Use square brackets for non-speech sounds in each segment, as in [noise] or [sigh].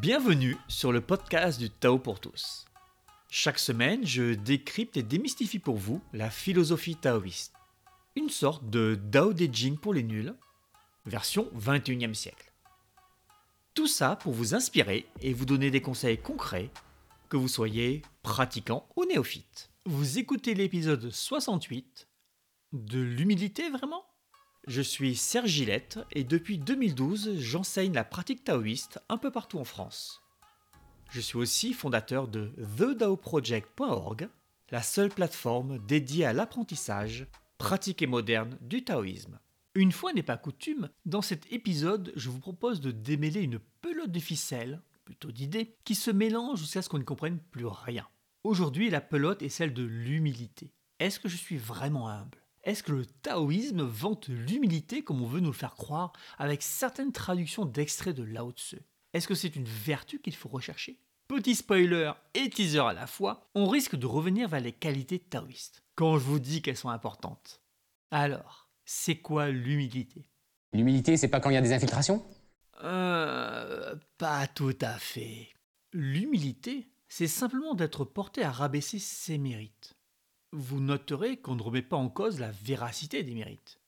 Bienvenue sur le podcast du Tao pour tous. Chaque semaine, je décrypte et démystifie pour vous la philosophie taoïste. Une sorte de Dao De Jing pour les nuls, version 21e siècle. Tout ça pour vous inspirer et vous donner des conseils concrets, que vous soyez pratiquant ou néophyte. Vous écoutez l'épisode 68 de l'humilité vraiment? Je suis Serge Gillette et depuis 2012, j'enseigne la pratique taoïste un peu partout en France. Je suis aussi fondateur de TheDaoProject.org, la seule plateforme dédiée à l'apprentissage pratique et moderne du taoïsme. Une fois n'est pas coutume, dans cet épisode, je vous propose de démêler une pelote de ficelles, plutôt d'idées, qui se mélangent jusqu'à ce qu'on ne comprenne plus rien. Aujourd'hui, la pelote est celle de l'humilité. Est-ce que je suis vraiment humble? Est-ce que le taoïsme vante l'humilité comme on veut nous le faire croire avec certaines traductions d'extraits de Lao Tse Est-ce que c'est une vertu qu'il faut rechercher? Petit spoiler et teaser à la fois, on risque de revenir vers les qualités taoïstes, quand je vous dis qu'elles sont importantes. Alors, c'est quoi l'humilité? L'humilité, c'est pas quand il y a des infiltrations? Euh. Pas tout à fait. L'humilité, c'est simplement d'être porté à rabaisser ses mérites vous noterez qu'on ne remet pas en cause la véracité des mérites.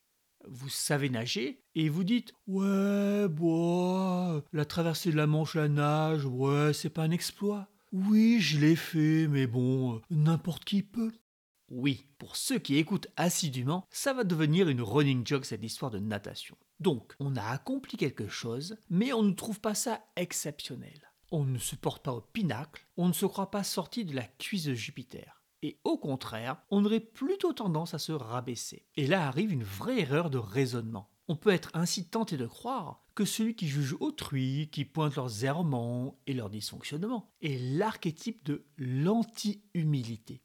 Vous savez nager et vous dites Ouais, bois, la traversée de la Manche la nage, ouais, c'est pas un exploit. Oui, je l'ai fait, mais bon, n'importe qui peut. Oui, pour ceux qui écoutent assidûment, ça va devenir une running joke cette histoire de natation. Donc, on a accompli quelque chose, mais on ne trouve pas ça exceptionnel. On ne se porte pas au pinacle, on ne se croit pas sorti de la cuisse de Jupiter. Et au contraire, on aurait plutôt tendance à se rabaisser. Et là arrive une vraie erreur de raisonnement. On peut être ainsi tenté de croire que celui qui juge autrui, qui pointe leurs errements et leurs dysfonctionnements, est l'archétype de l'anti-humilité.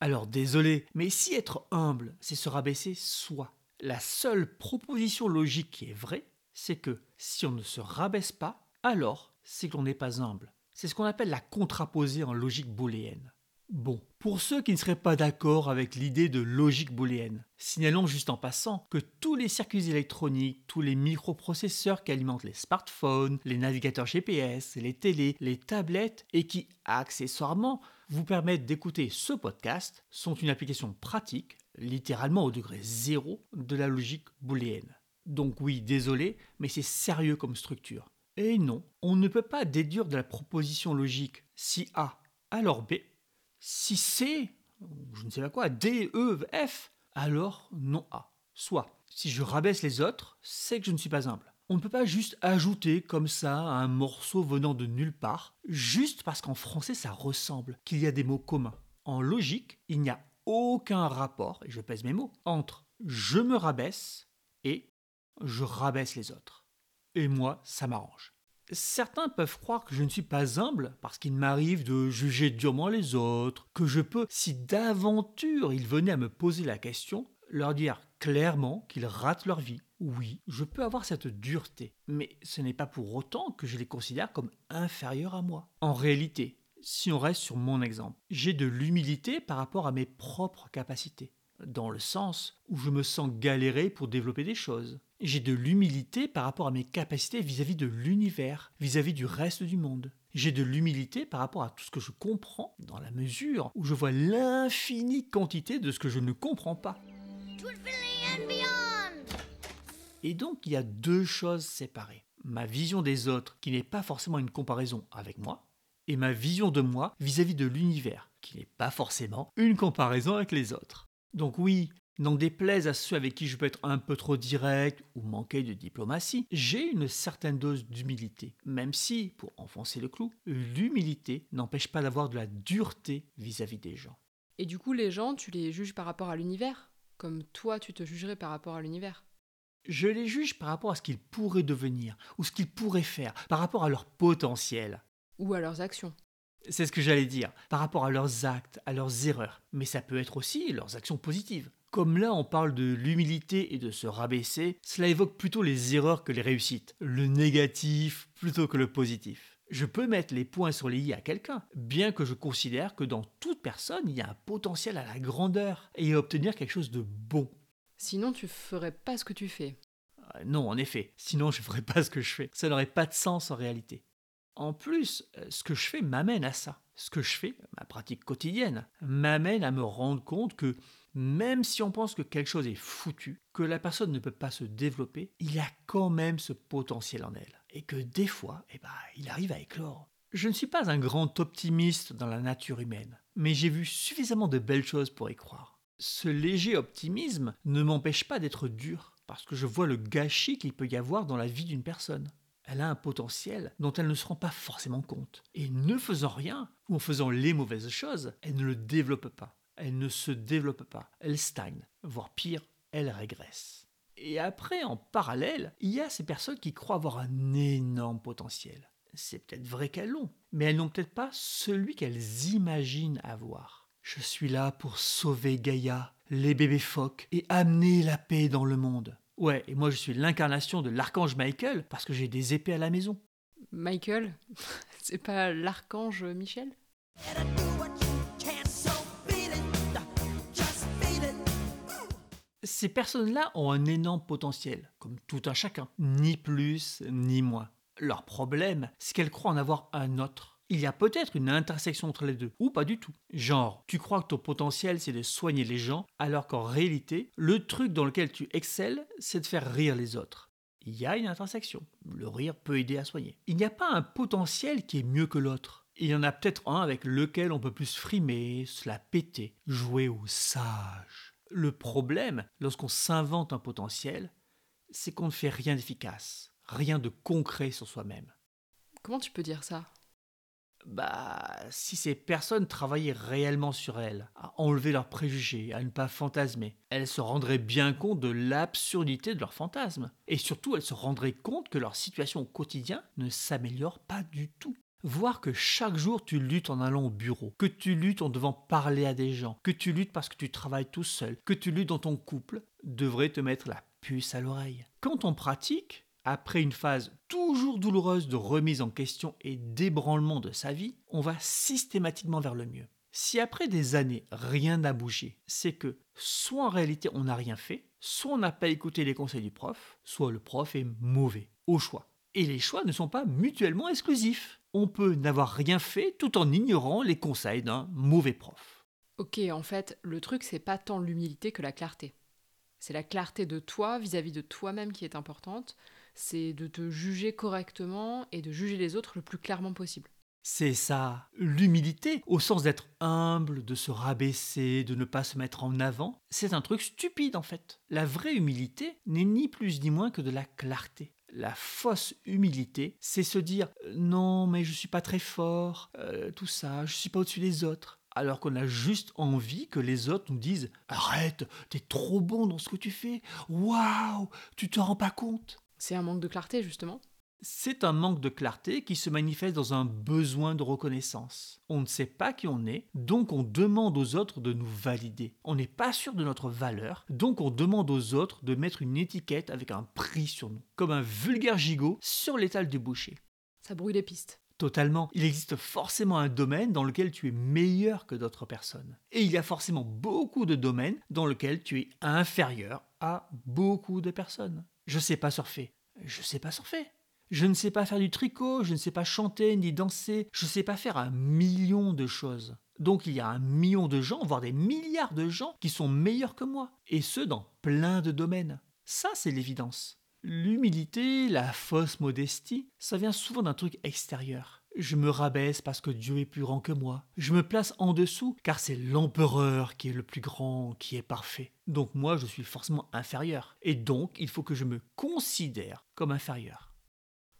Alors désolé, mais si être humble, c'est se rabaisser soi, la seule proposition logique qui est vraie, c'est que si on ne se rabaisse pas, alors c'est qu'on n'est pas humble. C'est ce qu'on appelle la contraposée en logique booléenne. Bon, pour ceux qui ne seraient pas d'accord avec l'idée de logique booléenne, signalons juste en passant que tous les circuits électroniques, tous les microprocesseurs qui alimentent les smartphones, les navigateurs GPS, les télés, les tablettes et qui, accessoirement, vous permettent d'écouter ce podcast sont une application pratique, littéralement au degré zéro, de la logique booléenne. Donc oui, désolé, mais c'est sérieux comme structure. Et non, on ne peut pas déduire de la proposition logique si A, alors B, si c'est, je ne sais pas quoi, D, E, F, alors non A. Soit, si je rabaisse les autres, c'est que je ne suis pas humble. On ne peut pas juste ajouter comme ça un morceau venant de nulle part, juste parce qu'en français ça ressemble, qu'il y a des mots communs. En logique, il n'y a aucun rapport, et je pèse mes mots, entre je me rabaisse et je rabaisse les autres. Et moi, ça m'arrange. Certains peuvent croire que je ne suis pas humble parce qu'il m'arrive de juger durement les autres, que je peux, si d'aventure ils venaient à me poser la question, leur dire clairement qu'ils ratent leur vie. Oui, je peux avoir cette dureté, mais ce n'est pas pour autant que je les considère comme inférieurs à moi. En réalité, si on reste sur mon exemple, j'ai de l'humilité par rapport à mes propres capacités, dans le sens où je me sens galérer pour développer des choses. J'ai de l'humilité par rapport à mes capacités vis-à-vis de l'univers, vis-à-vis du reste du monde. J'ai de l'humilité par rapport à tout ce que je comprends, dans la mesure où je vois l'infinie quantité de ce que je ne comprends pas. Et donc il y a deux choses séparées. Ma vision des autres, qui n'est pas forcément une comparaison avec moi, et ma vision de moi vis-à-vis de l'univers, qui n'est pas forcément une comparaison avec les autres. Donc oui, N'en déplaise à ceux avec qui je peux être un peu trop direct ou manquer de diplomatie, j'ai une certaine dose d'humilité, même si, pour enfoncer le clou, l'humilité n'empêche pas d'avoir de la dureté vis-à-vis des gens. Et du coup, les gens, tu les juges par rapport à l'univers? Comme toi, tu te jugerais par rapport à l'univers? Je les juge par rapport à ce qu'ils pourraient devenir, ou ce qu'ils pourraient faire, par rapport à leur potentiel. Ou à leurs actions. C'est ce que j'allais dire, par rapport à leurs actes, à leurs erreurs, mais ça peut être aussi leurs actions positives. Comme là on parle de l'humilité et de se rabaisser, cela évoque plutôt les erreurs que les réussites, le négatif plutôt que le positif. Je peux mettre les points sur les i à quelqu'un, bien que je considère que dans toute personne, il y a un potentiel à la grandeur et à obtenir quelque chose de bon. Sinon, tu ferais pas ce que tu fais. Euh, non, en effet, sinon je ferais pas ce que je fais. Ça n'aurait pas de sens en réalité. En plus, euh, ce que je fais m'amène à ça. Ce que je fais, ma pratique quotidienne, m'amène à me rendre compte que même si on pense que quelque chose est foutu, que la personne ne peut pas se développer, il y a quand même ce potentiel en elle. Et que des fois, eh ben, il arrive à éclore. Je ne suis pas un grand optimiste dans la nature humaine, mais j'ai vu suffisamment de belles choses pour y croire. Ce léger optimisme ne m'empêche pas d'être dur, parce que je vois le gâchis qu'il peut y avoir dans la vie d'une personne. Elle a un potentiel dont elle ne se rend pas forcément compte. Et ne faisant rien, ou en faisant les mauvaises choses, elle ne le développe pas. Elle ne se développe pas. Elle stagne, voire pire, elle régresse. Et après, en parallèle, il y a ces personnes qui croient avoir un énorme potentiel. C'est peut-être vrai qu'elles l'ont, mais elles n'ont peut-être pas celui qu'elles imaginent avoir. Je suis là pour sauver Gaïa, les bébés phoques, et amener la paix dans le monde. Ouais, et moi je suis l'incarnation de l'archange Michael parce que j'ai des épées à la maison. Michael? [laughs] C'est pas l'archange Michel? Ces personnes-là ont un énorme potentiel, comme tout un chacun, ni plus ni moins. Leur problème, c'est qu'elles croient en avoir un autre. Il y a peut-être une intersection entre les deux, ou pas du tout. Genre, tu crois que ton potentiel c'est de soigner les gens, alors qu'en réalité, le truc dans lequel tu excelles, c'est de faire rire les autres. Il y a une intersection. Le rire peut aider à soigner. Il n'y a pas un potentiel qui est mieux que l'autre. Il y en a peut-être un avec lequel on peut plus frimer, se la péter, jouer au sage. Le problème, lorsqu'on s'invente un potentiel, c'est qu'on ne fait rien d'efficace, rien de concret sur soi-même. Comment tu peux dire ça? Bah, si ces personnes travaillaient réellement sur elles, à enlever leurs préjugés, à ne pas fantasmer, elles se rendraient bien compte de l'absurdité de leurs fantasmes. Et surtout, elles se rendraient compte que leur situation au quotidien ne s'améliore pas du tout. Voir que chaque jour tu luttes en allant au bureau, que tu luttes en devant parler à des gens, que tu luttes parce que tu travailles tout seul, que tu luttes dans ton couple, devrait te mettre la puce à l'oreille. Quand on pratique, après une phase toujours douloureuse de remise en question et d'ébranlement de sa vie, on va systématiquement vers le mieux. Si après des années rien n'a bougé, c'est que soit en réalité on n'a rien fait, soit on n'a pas écouté les conseils du prof, soit le prof est mauvais, au choix. Et les choix ne sont pas mutuellement exclusifs on peut n'avoir rien fait tout en ignorant les conseils d'un mauvais prof. Ok, en fait, le truc, c'est pas tant l'humilité que la clarté. C'est la clarté de toi vis-à-vis de toi-même qui est importante. C'est de te juger correctement et de juger les autres le plus clairement possible. C'est ça, l'humilité, au sens d'être humble, de se rabaisser, de ne pas se mettre en avant, c'est un truc stupide en fait. La vraie humilité n'est ni plus ni moins que de la clarté. La fausse humilité, c'est se dire non, mais je suis pas très fort, euh, tout ça, je suis pas au-dessus des autres. Alors qu'on a juste envie que les autres nous disent arrête, t'es trop bon dans ce que tu fais, waouh, tu te rends pas compte. C'est un manque de clarté justement. C'est un manque de clarté qui se manifeste dans un besoin de reconnaissance. On ne sait pas qui on est, donc on demande aux autres de nous valider. On n'est pas sûr de notre valeur, donc on demande aux autres de mettre une étiquette avec un prix sur nous, comme un vulgaire gigot sur l'étal du boucher. Ça brouille les pistes. Totalement. Il existe forcément un domaine dans lequel tu es meilleur que d'autres personnes. Et il y a forcément beaucoup de domaines dans lesquels tu es inférieur à beaucoup de personnes. Je sais pas surfer. Je sais pas surfer. Je ne sais pas faire du tricot, je ne sais pas chanter ni danser, je ne sais pas faire un million de choses. Donc il y a un million de gens, voire des milliards de gens qui sont meilleurs que moi, et ce dans plein de domaines. Ça, c'est l'évidence. L'humilité, la fausse modestie, ça vient souvent d'un truc extérieur. Je me rabaisse parce que Dieu est plus grand que moi. Je me place en dessous car c'est l'empereur qui est le plus grand, qui est parfait. Donc moi, je suis forcément inférieur. Et donc, il faut que je me considère comme inférieur.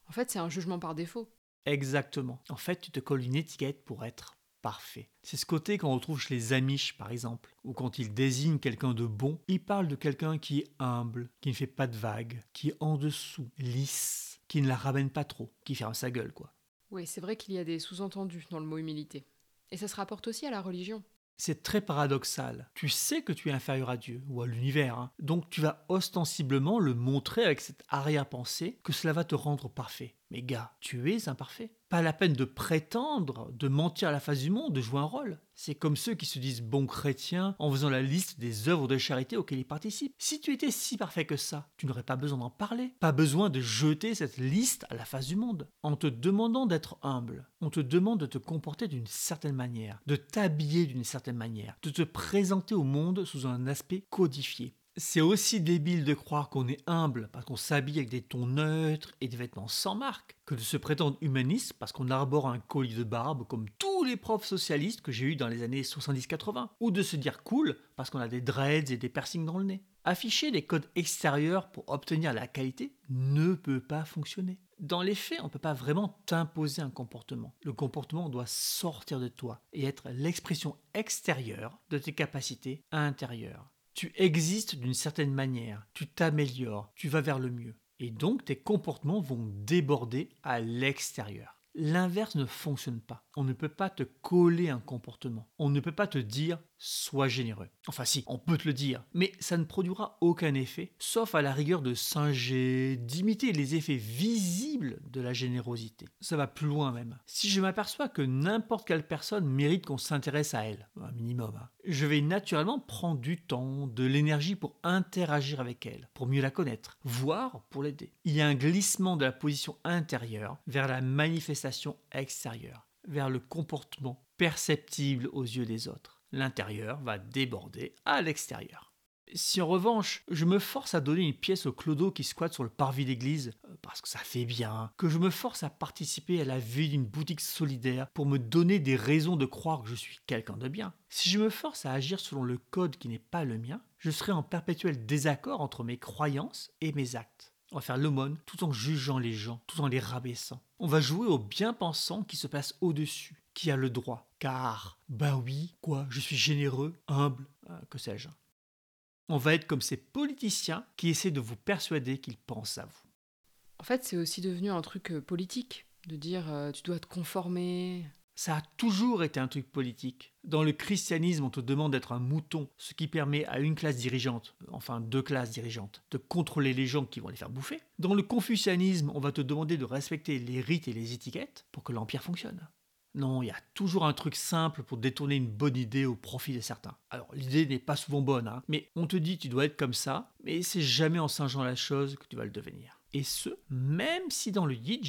En fait, c'est un jugement par défaut. Exactement. En fait, tu te colles une étiquette pour être parfait. C'est ce côté qu'on retrouve chez les Amish, par exemple, où quand ils désignent quelqu'un de bon, ils parlent de quelqu'un qui est humble, qui ne fait pas de vagues, qui est en dessous, lisse, qui ne la ramène pas trop, qui ferme sa gueule, quoi. Oui, c'est vrai qu'il y a des sous-entendus dans le mot humilité. Et ça se rapporte aussi à la religion. C'est très paradoxal. Tu sais que tu es inférieur à Dieu ou à l'univers, hein. donc tu vas ostensiblement le montrer avec cette arrière-pensée que cela va te rendre parfait. Mais gars, tu es imparfait. Pas la peine de prétendre, de mentir à la face du monde, de jouer un rôle. C'est comme ceux qui se disent bons chrétiens en faisant la liste des œuvres de charité auxquelles ils participent. Si tu étais si parfait que ça, tu n'aurais pas besoin d'en parler, pas besoin de jeter cette liste à la face du monde. En te demandant d'être humble, on te demande de te comporter d'une certaine manière, de t'habiller d'une certaine manière, de te présenter au monde sous un aspect codifié. C'est aussi débile de croire qu'on est humble parce qu'on s'habille avec des tons neutres et des vêtements sans marque que de se prétendre humaniste parce qu'on arbore un collier de barbe comme tous les profs socialistes que j'ai eus dans les années 70-80 ou de se dire cool parce qu'on a des dreads et des piercings dans le nez. Afficher des codes extérieurs pour obtenir la qualité ne peut pas fonctionner. Dans les faits, on ne peut pas vraiment t'imposer un comportement. Le comportement doit sortir de toi et être l'expression extérieure de tes capacités intérieures. Tu existes d'une certaine manière, tu t'améliores, tu vas vers le mieux. Et donc tes comportements vont déborder à l'extérieur. L'inverse ne fonctionne pas. On ne peut pas te coller un comportement. On ne peut pas te dire sois généreux. Enfin si, on peut te le dire, mais ça ne produira aucun effet, sauf à la rigueur de singer, d'imiter les effets visibles de la générosité. Ça va plus loin même. Si je m'aperçois que n'importe quelle personne mérite qu'on s'intéresse à elle, un minimum, hein, je vais naturellement prendre du temps, de l'énergie pour interagir avec elle, pour mieux la connaître, voire pour l'aider. Il y a un glissement de la position intérieure vers la manifestation extérieure, vers le comportement perceptible aux yeux des autres l'intérieur va déborder à l'extérieur. Si en revanche, je me force à donner une pièce au clodo qui squatte sur le parvis d'église, euh, parce que ça fait bien, que je me force à participer à la vie d'une boutique solidaire pour me donner des raisons de croire que je suis quelqu'un de bien, si je me force à agir selon le code qui n'est pas le mien, je serai en perpétuel désaccord entre mes croyances et mes actes. On va faire l'aumône tout en jugeant les gens, tout en les rabaissant. On va jouer au bien-pensant qui se place au-dessus, qui a le droit. Car, bah oui, quoi, je suis généreux, humble, euh, que sais-je. On va être comme ces politiciens qui essaient de vous persuader qu'ils pensent à vous. En fait, c'est aussi devenu un truc euh, politique, de dire euh, tu dois te conformer. Ça a toujours été un truc politique. Dans le christianisme, on te demande d'être un mouton, ce qui permet à une classe dirigeante, enfin deux classes dirigeantes, de contrôler les gens qui vont les faire bouffer. Dans le confucianisme, on va te demander de respecter les rites et les étiquettes pour que l'empire fonctionne. Non, il y a toujours un truc simple pour détourner une bonne idée au profit de certains. Alors, l'idée n'est pas souvent bonne, hein, mais on te dit tu dois être comme ça, mais c'est jamais en singeant la chose que tu vas le devenir. Et ce, même si dans le Yi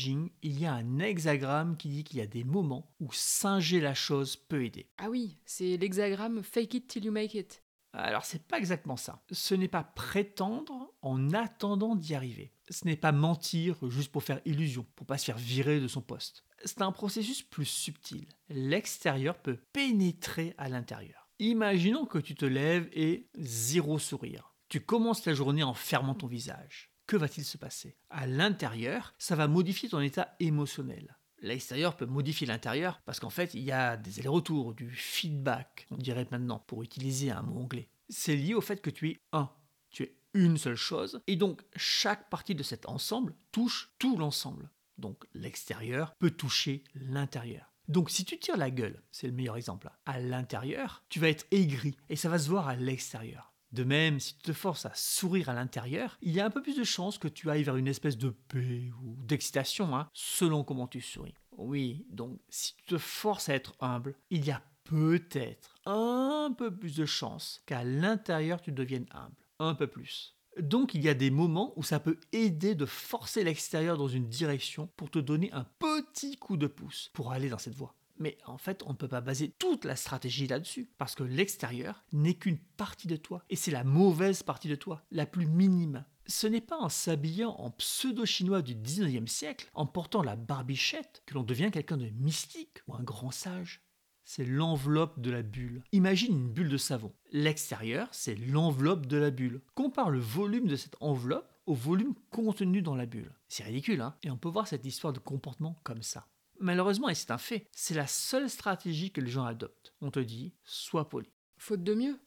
il y a un hexagramme qui dit qu'il y a des moments où singer la chose peut aider. Ah oui, c'est l'hexagramme fake it till you make it. Alors c'est pas exactement ça. Ce n'est pas prétendre en attendant d'y arriver. Ce n'est pas mentir juste pour faire illusion, pour pas se faire virer de son poste c'est un processus plus subtil. L'extérieur peut pénétrer à l'intérieur. Imaginons que tu te lèves et zéro sourire. Tu commences ta journée en fermant ton visage. Que va-t-il se passer? À l'intérieur, ça va modifier ton état émotionnel. L'extérieur peut modifier l'intérieur parce qu'en fait, il y a des allers-retours, du feedback, on dirait maintenant, pour utiliser un mot anglais. C'est lié au fait que tu es un. Tu es une seule chose, et donc chaque partie de cet ensemble touche tout l'ensemble donc l'extérieur, peut toucher l'intérieur. Donc si tu tires la gueule, c'est le meilleur exemple, à l'intérieur, tu vas être aigri et ça va se voir à l'extérieur. De même, si tu te forces à sourire à l'intérieur, il y a un peu plus de chances que tu ailles vers une espèce de paix ou d'excitation, hein, selon comment tu souris. Oui, donc si tu te forces à être humble, il y a peut-être un peu plus de chances qu'à l'intérieur tu deviennes humble. Un peu plus. Donc il y a des moments où ça peut aider de forcer l'extérieur dans une direction pour te donner un petit coup de pouce pour aller dans cette voie. Mais en fait, on ne peut pas baser toute la stratégie là-dessus, parce que l'extérieur n'est qu'une partie de toi, et c'est la mauvaise partie de toi, la plus minime. Ce n'est pas en s'habillant en pseudo-chinois du 19e siècle, en portant la barbichette, que l'on devient quelqu'un de mystique ou un grand sage c'est l'enveloppe de la bulle. Imagine une bulle de savon. L'extérieur, c'est l'enveloppe de la bulle. Compare le volume de cette enveloppe au volume contenu dans la bulle. C'est ridicule, hein? Et on peut voir cette histoire de comportement comme ça. Malheureusement, et c'est un fait, c'est la seule stratégie que les gens adoptent. On te dit, sois poli. Faute de mieux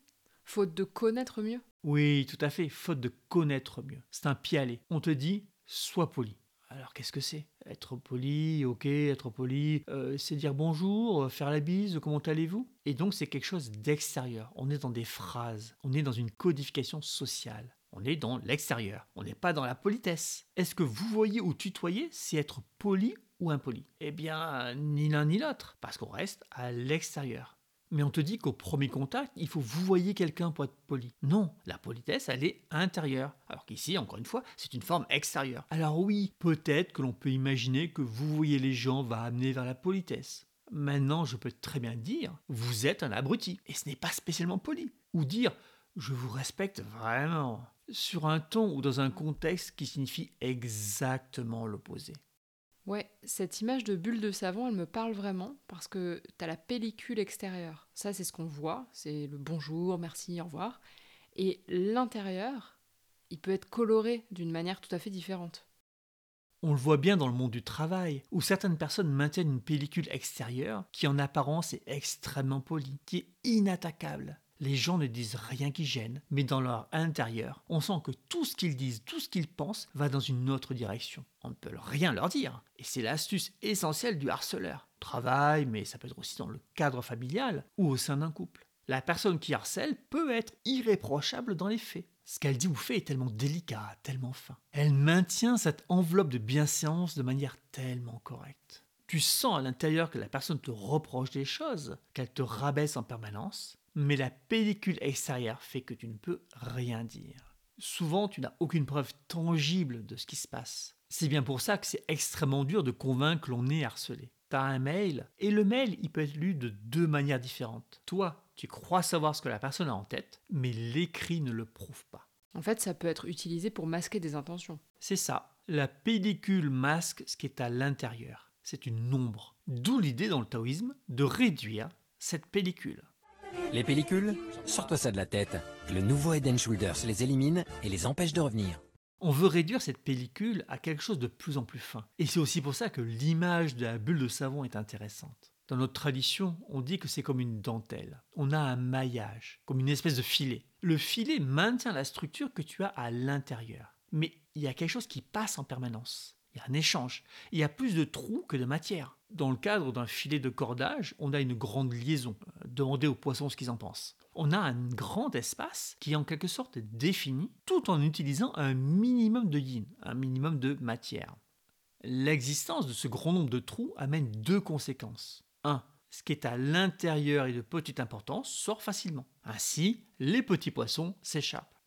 Faute de connaître mieux Oui, tout à fait, faute de connaître mieux. C'est un pied On te dit, sois poli. Alors qu'est-ce que c'est? Être poli, ok, être poli, euh, c'est dire bonjour, euh, faire la bise, comment allez-vous? Et donc c'est quelque chose d'extérieur. On est dans des phrases, on est dans une codification sociale. On est dans l'extérieur, on n'est pas dans la politesse. Est-ce que vous voyez ou tutoyer, c'est être poli impoli Eh bien, ni l'un ni l'autre, parce qu'on reste à l'extérieur. Mais on te dit qu'au premier contact, il faut vous voyez quelqu'un pour être poli. Non, la politesse, elle est intérieure. Alors qu'ici, encore une fois, c'est une forme extérieure. Alors oui, peut-être que l'on peut imaginer que vous voyez les gens va amener vers la politesse. Maintenant, je peux très bien dire, vous êtes un abruti, et ce n'est pas spécialement poli. Ou dire, je vous respecte vraiment, sur un ton ou dans un contexte qui signifie exactement l'opposé. Ouais, cette image de bulle de savon, elle me parle vraiment parce que tu la pellicule extérieure. Ça, c'est ce qu'on voit, c'est le bonjour, merci, au revoir. Et l'intérieur, il peut être coloré d'une manière tout à fait différente. On le voit bien dans le monde du travail, où certaines personnes maintiennent une pellicule extérieure qui en apparence est extrêmement polie, qui est inattaquable. Les gens ne disent rien qui gêne, mais dans leur intérieur, on sent que tout ce qu'ils disent, tout ce qu'ils pensent va dans une autre direction. On ne peut rien leur dire. Et c'est l'astuce essentielle du harceleur. Travail, mais ça peut être aussi dans le cadre familial ou au sein d'un couple. La personne qui harcèle peut être irréprochable dans les faits. Ce qu'elle dit ou fait est tellement délicat, tellement fin. Elle maintient cette enveloppe de bienséance de manière tellement correcte. Tu sens à l'intérieur que la personne te reproche des choses, qu'elle te rabaisse en permanence, mais la pellicule extérieure fait que tu ne peux rien dire. Souvent, tu n'as aucune preuve tangible de ce qui se passe. C'est bien pour ça que c'est extrêmement dur de convaincre l'on est harcelé. Tu as un mail, et le mail, il peut être lu de deux manières différentes. Toi, tu crois savoir ce que la personne a en tête, mais l'écrit ne le prouve pas. En fait, ça peut être utilisé pour masquer des intentions. C'est ça. La pellicule masque ce qui est à l'intérieur. C'est une ombre. D'où l'idée dans le taoïsme de réduire cette pellicule. Les pellicules Sors-toi ça de la tête. Le nouveau Head Shoulders les élimine et les empêche de revenir. On veut réduire cette pellicule à quelque chose de plus en plus fin. Et c'est aussi pour ça que l'image de la bulle de savon est intéressante. Dans notre tradition, on dit que c'est comme une dentelle. On a un maillage, comme une espèce de filet. Le filet maintient la structure que tu as à l'intérieur. Mais il y a quelque chose qui passe en permanence. Il y a un échange. Il y a plus de trous que de matière. Dans le cadre d'un filet de cordage, on a une grande liaison. Demandez aux poissons ce qu'ils en pensent. On a un grand espace qui est en quelque sorte défini tout en utilisant un minimum de yin, un minimum de matière. L'existence de ce grand nombre de trous amène deux conséquences. 1. Ce qui est à l'intérieur et de petite importance sort facilement. Ainsi, les petits poissons s'échappent.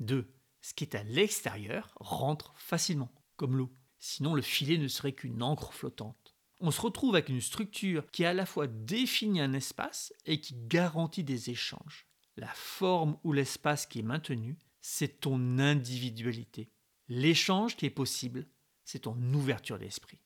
2. Ce qui est à l'extérieur rentre facilement, comme l'eau. Sinon, le filet ne serait qu'une encre flottante. On se retrouve avec une structure qui à la fois définit un espace et qui garantit des échanges. La forme ou l'espace qui est maintenu, c'est ton individualité. L'échange qui est possible, c'est ton ouverture d'esprit.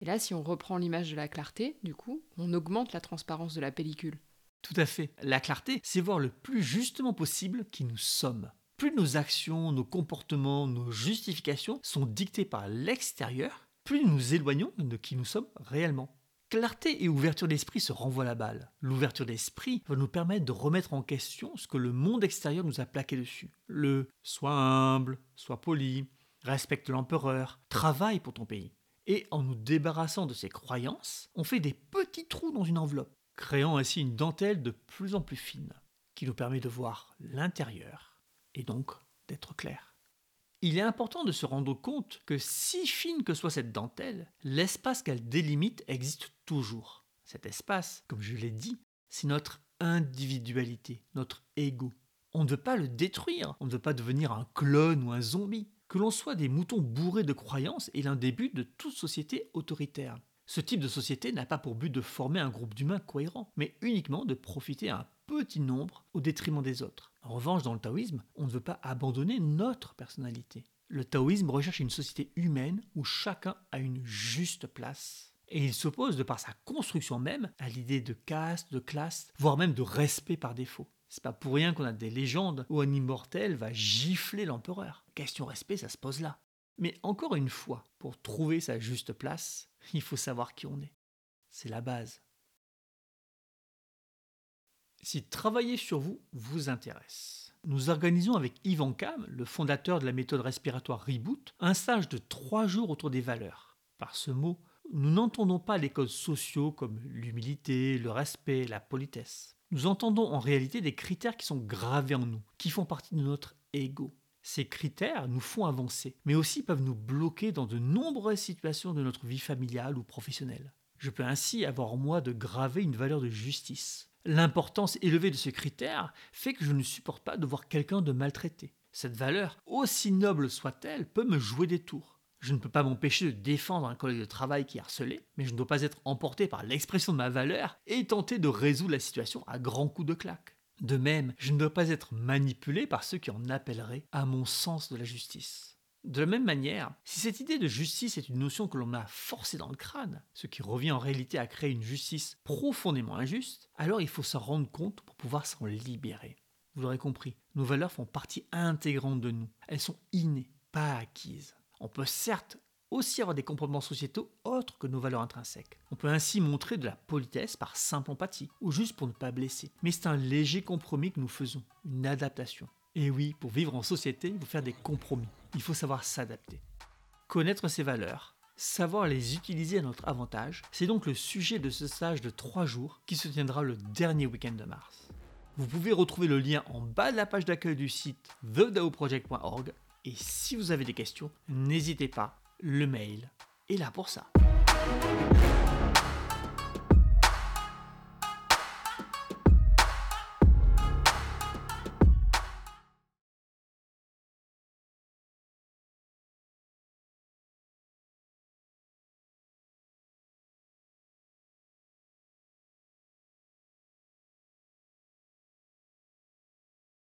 Et là, si on reprend l'image de la clarté, du coup, on augmente la transparence de la pellicule. Tout à fait. La clarté, c'est voir le plus justement possible qui nous sommes plus nos actions, nos comportements, nos justifications sont dictés par l'extérieur, plus nous nous éloignons de qui nous sommes réellement. Clarté et ouverture d'esprit se renvoient la balle. L'ouverture d'esprit va nous permettre de remettre en question ce que le monde extérieur nous a plaqué dessus. Le sois humble, sois poli, respecte l'empereur, travaille pour ton pays. Et en nous débarrassant de ces croyances, on fait des petits trous dans une enveloppe, créant ainsi une dentelle de plus en plus fine, qui nous permet de voir l'intérieur et donc d'être clair. Il est important de se rendre compte que si fine que soit cette dentelle, l'espace qu'elle délimite existe toujours. Cet espace, comme je l'ai dit, c'est notre individualité, notre ego. On ne veut pas le détruire, on ne veut pas devenir un clone ou un zombie. Que l'on soit des moutons bourrés de croyances est l'un des buts de toute société autoritaire. Ce type de société n'a pas pour but de former un groupe d'humains cohérent, mais uniquement de profiter à un petit nombre au détriment des autres. En revanche, dans le taoïsme, on ne veut pas abandonner notre personnalité. Le taoïsme recherche une société humaine où chacun a une juste place. Et il s'oppose, de par sa construction même, à l'idée de caste, de classe, voire même de respect par défaut. C'est pas pour rien qu'on a des légendes où un immortel va gifler l'empereur. Question respect, ça se pose là. Mais encore une fois, pour trouver sa juste place, il faut savoir qui on est. C'est la base. Si travailler sur vous vous intéresse, nous organisons avec Yvan Cam, le fondateur de la méthode respiratoire Reboot, un stage de trois jours autour des valeurs. Par ce mot, nous n'entendons pas les codes sociaux comme l'humilité, le respect, la politesse. Nous entendons en réalité des critères qui sont gravés en nous, qui font partie de notre ego. Ces critères nous font avancer, mais aussi peuvent nous bloquer dans de nombreuses situations de notre vie familiale ou professionnelle. Je peux ainsi avoir en moi de graver une valeur de justice. L'importance élevée de ce critère fait que je ne supporte pas de voir quelqu'un de maltraité. Cette valeur, aussi noble soit-elle, peut me jouer des tours. Je ne peux pas m'empêcher de défendre un collègue de travail qui est harcelé, mais je ne dois pas être emporté par l'expression de ma valeur et tenter de résoudre la situation à grands coups de claque. De même, je ne dois pas être manipulé par ceux qui en appelleraient à mon sens de la justice. De la même manière, si cette idée de justice est une notion que l'on a forcée dans le crâne, ce qui revient en réalité à créer une justice profondément injuste, alors il faut s'en rendre compte pour pouvoir s'en libérer. Vous l'aurez compris, nos valeurs font partie intégrante de nous. Elles sont innées, pas acquises. On peut certes aussi avoir des comportements sociétaux autres que nos valeurs intrinsèques. On peut ainsi montrer de la politesse par simple empathie, ou juste pour ne pas blesser. Mais c'est un léger compromis que nous faisons, une adaptation. Et oui, pour vivre en société, il faut faire des compromis. Il faut savoir s'adapter. Connaître ses valeurs, savoir les utiliser à notre avantage, c'est donc le sujet de ce stage de 3 jours qui se tiendra le dernier week-end de mars. Vous pouvez retrouver le lien en bas de la page d'accueil du site thedaoproject.org et si vous avez des questions, n'hésitez pas, le mail est là pour ça.